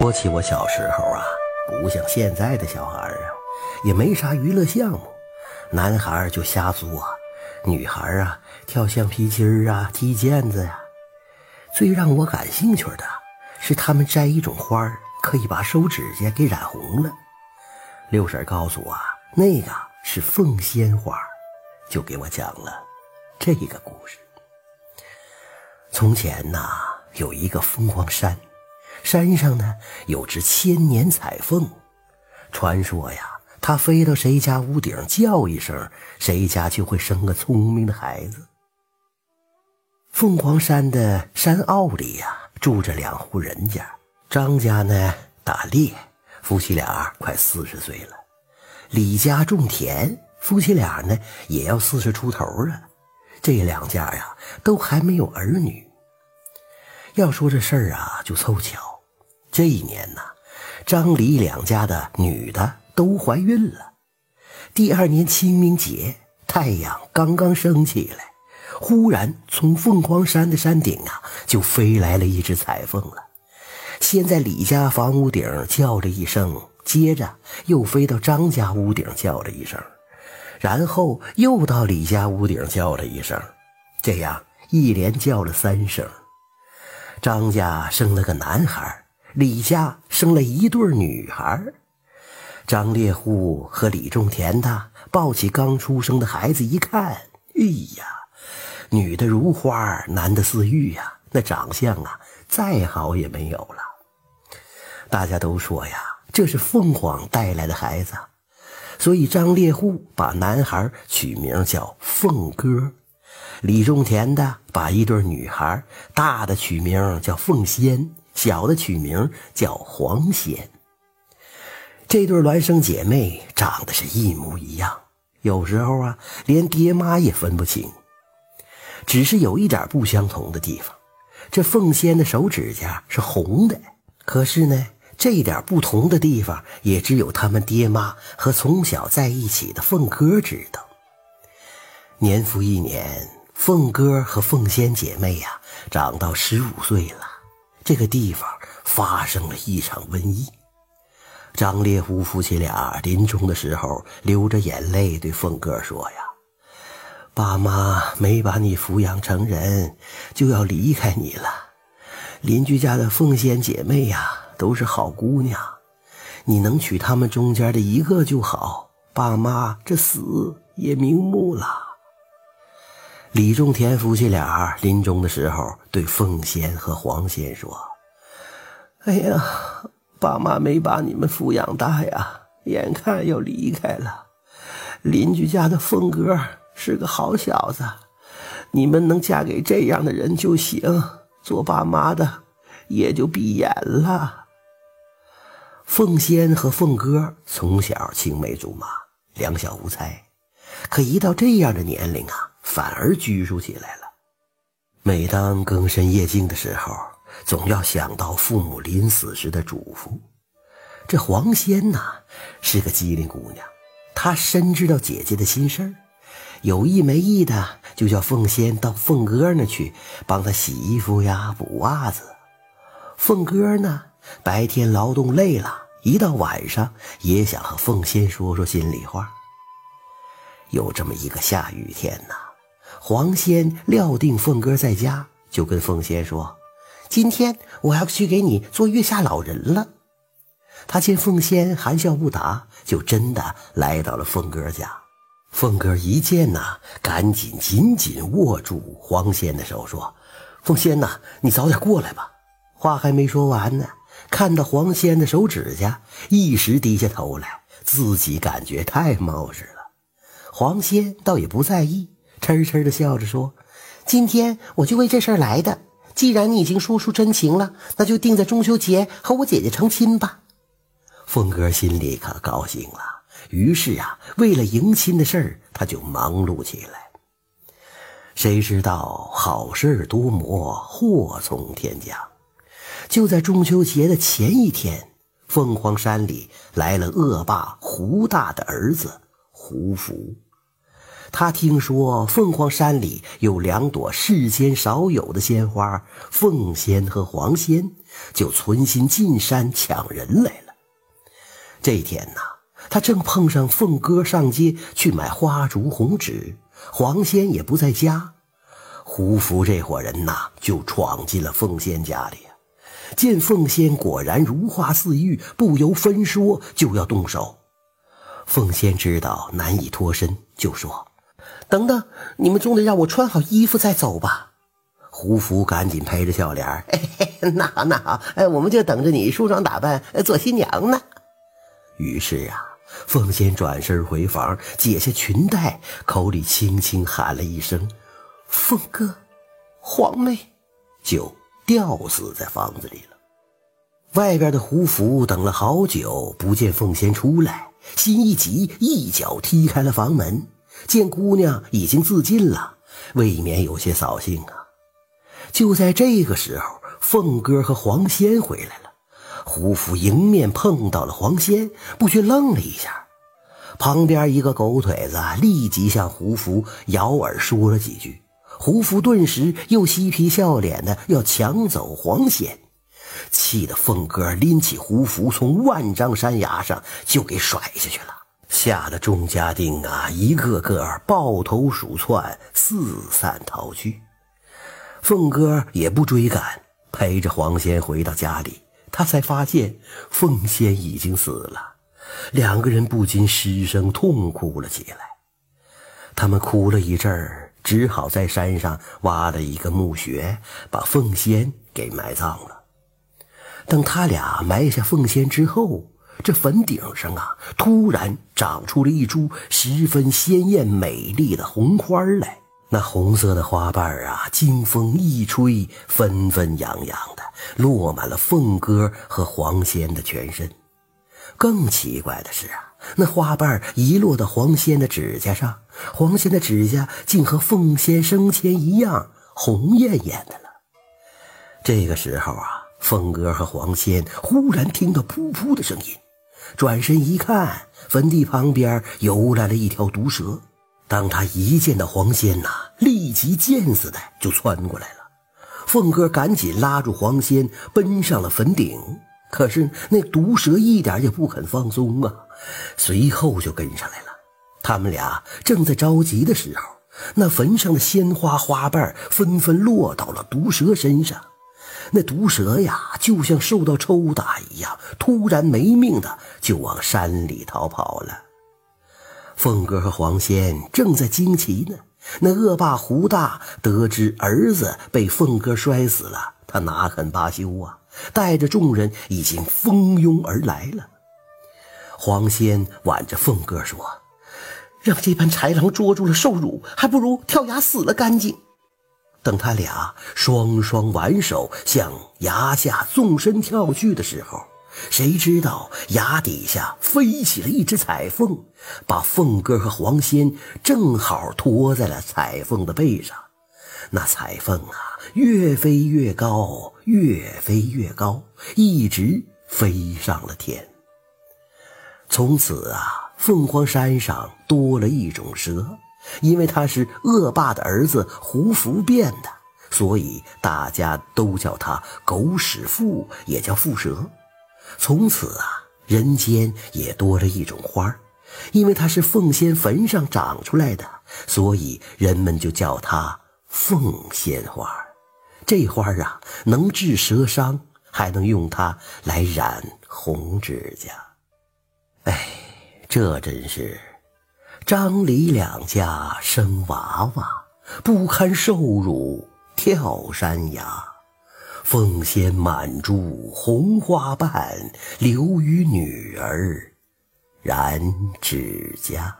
说起我小时候啊，不像现在的小孩啊，也没啥娱乐项目，男孩就瞎作，女孩啊跳橡皮筋啊、踢毽子呀。最让我感兴趣的是，他们摘一种花可以把手指甲给染红了。六婶告诉我，那个是凤仙花，就给我讲了这个故事。从前呐，有一个凤凰山。山上呢有只千年彩凤，传说呀，它飞到谁家屋顶叫一声，谁家就会生个聪明的孩子。凤凰山的山坳里呀，住着两户人家。张家呢打猎，夫妻俩快四十岁了；李家种田，夫妻俩呢也要四十出头了。这两家呀都还没有儿女。要说这事儿啊，就凑巧。这一年呢，张李两家的女的都怀孕了。第二年清明节，太阳刚刚升起来，忽然从凤凰山的山顶啊，就飞来了一只彩凤了。先在李家房屋顶叫了一声，接着又飞到张家屋顶叫了一声，然后又到李家屋顶叫了一声，这样一连叫了三声。张家生了个男孩。李家生了一对女孩，张猎户和李种田的抱起刚出生的孩子一看，哎呀，女的如花，男的似玉呀，那长相啊，再好也没有了。大家都说呀，这是凤凰带来的孩子，所以张猎户把男孩取名叫凤哥，李种田的把一对女孩大的取名叫凤仙。小的取名叫黄仙。这对孪生姐妹长得是一模一样，有时候啊，连爹妈也分不清。只是有一点不相同的地方，这凤仙的手指甲是红的。可是呢，这点不同的地方，也只有他们爹妈和从小在一起的凤哥知道。年复一年，凤哥和凤仙姐妹呀，长到十五岁了。这个地方发生了一场瘟疫。张烈虎夫妻俩临终的时候，流着眼泪对凤哥说：“呀，爸妈没把你抚养成人，就要离开你了。邻居家的凤仙姐妹呀，都是好姑娘，你能娶她们中间的一个就好。爸妈这死也瞑目了。”李仲田夫妻俩临终的时候，对凤仙和黄仙说：“哎呀，爸妈没把你们抚养大呀，眼看要离开了。邻居家的凤哥是个好小子，你们能嫁给这样的人就行，做爸妈的也就闭眼了。”凤仙和凤哥从小青梅竹马，两小无猜，可一到这样的年龄啊。反而拘束起来了。每当更深夜静的时候，总要想到父母临死时的嘱咐。这黄仙呐，是个机灵姑娘，她深知道姐姐的心事儿，有意没意的就叫凤仙到凤哥那去帮她洗衣服呀、补袜子。凤哥呢，白天劳动累了，一到晚上也想和凤仙说说心里话。有这么一个下雨天呐。黄仙料定凤哥在家，就跟凤仙说：“今天我要去给你做月下老人了。”他见凤仙含笑不答，就真的来到了凤哥家。凤哥一见呐，赶紧紧紧握住黄仙的手，说：“凤仙呐，你早点过来吧。”话还没说完呢，看到黄仙的手指甲，一时低下头来，自己感觉太冒失了。黄仙倒也不在意。痴痴的笑着说：“今天我就为这事来的。既然你已经说出真情了，那就定在中秋节和我姐姐成亲吧。”凤哥心里可高兴了，于是啊，为了迎亲的事儿，他就忙碌起来。谁知道好事多磨，祸从天降。就在中秋节的前一天，凤凰山里来了恶霸胡大的儿子胡福。他听说凤凰山里有两朵世间少有的鲜花——凤仙和黄仙，就存心进山抢人来了。这天呐，他正碰上凤哥上街去买花烛红纸，黄仙也不在家。胡福这伙人呐，就闯进了凤仙家里。见凤仙果然如花似玉，不由分说就要动手。凤仙知道难以脱身，就说：“等等，你们总得让我穿好衣服再走吧。”胡福赶紧陪着笑脸：“那好，那好，哎，我们就等着你梳妆打扮做新娘呢。”于是啊，凤仙转身回房，解下裙带，口里轻轻喊了一声：“凤哥，皇妹。”就。吊死在房子里了。外边的胡福等了好久，不见凤仙出来，心一急，一脚踢开了房门。见姑娘已经自尽了，未免有些扫兴啊。就在这个时候，凤哥和黄仙回来了。胡福迎面碰到了黄仙，不觉愣了一下。旁边一个狗腿子立即向胡福咬耳说了几句。胡福顿时又嬉皮笑脸的要抢走黄仙，气得凤哥拎起胡福从万丈山崖上就给甩下去了，吓得众家丁啊一个个抱头鼠窜，四散逃去。凤哥也不追赶，陪着黄仙回到家里，他才发现凤仙已经死了，两个人不禁失声痛哭了起来。他们哭了一阵儿。只好在山上挖了一个墓穴，把凤仙给埋葬了。等他俩埋下凤仙之后，这坟顶上啊，突然长出了一株十分鲜艳美丽的红花来。那红色的花瓣啊，经风一吹，纷纷扬扬的落满了凤哥和黄仙的全身。更奇怪的是啊。那花瓣一落到黄仙的指甲上，黄仙的指甲竟和凤仙生前一样红艳艳的了。这个时候啊，凤哥和黄仙忽然听到噗噗的声音，转身一看，坟地旁边游来了一条毒蛇。当他一见到黄仙呐，立即箭似的就窜过来了。凤哥赶紧拉住黄仙，奔上了坟顶。可是那毒蛇一点也不肯放松啊，随后就跟上来了。他们俩正在着急的时候，那坟上的鲜花花瓣纷纷落到了毒蛇身上。那毒蛇呀，就像受到抽打一样，突然没命的就往山里逃跑了。凤哥和黄仙正在惊奇呢，那恶霸胡大得知儿子被凤哥摔死了，他哪肯罢休啊！带着众人已经蜂拥而来了。黄仙挽着凤哥说：“让这般豺狼捉住了受辱，还不如跳崖死了干净。”等他俩双双挽手向崖下纵身跳去的时候，谁知道崖底下飞起了一只彩凤，把凤哥和黄仙正好托在了彩凤的背上。那彩凤啊，越飞越高，越飞越高，一直飞上了天。从此啊，凤凰山上多了一种蛇，因为他是恶霸的儿子胡福变的，所以大家都叫他狗屎妇，也叫蝮蛇。从此啊，人间也多了一种花，因为它是凤仙坟上长出来的，所以人们就叫它。凤仙花，这花啊能治蛇伤，还能用它来染红指甲。哎，这真是张李两家生娃娃，不堪受辱跳山崖。凤仙满株红花瓣，留与女儿染指甲。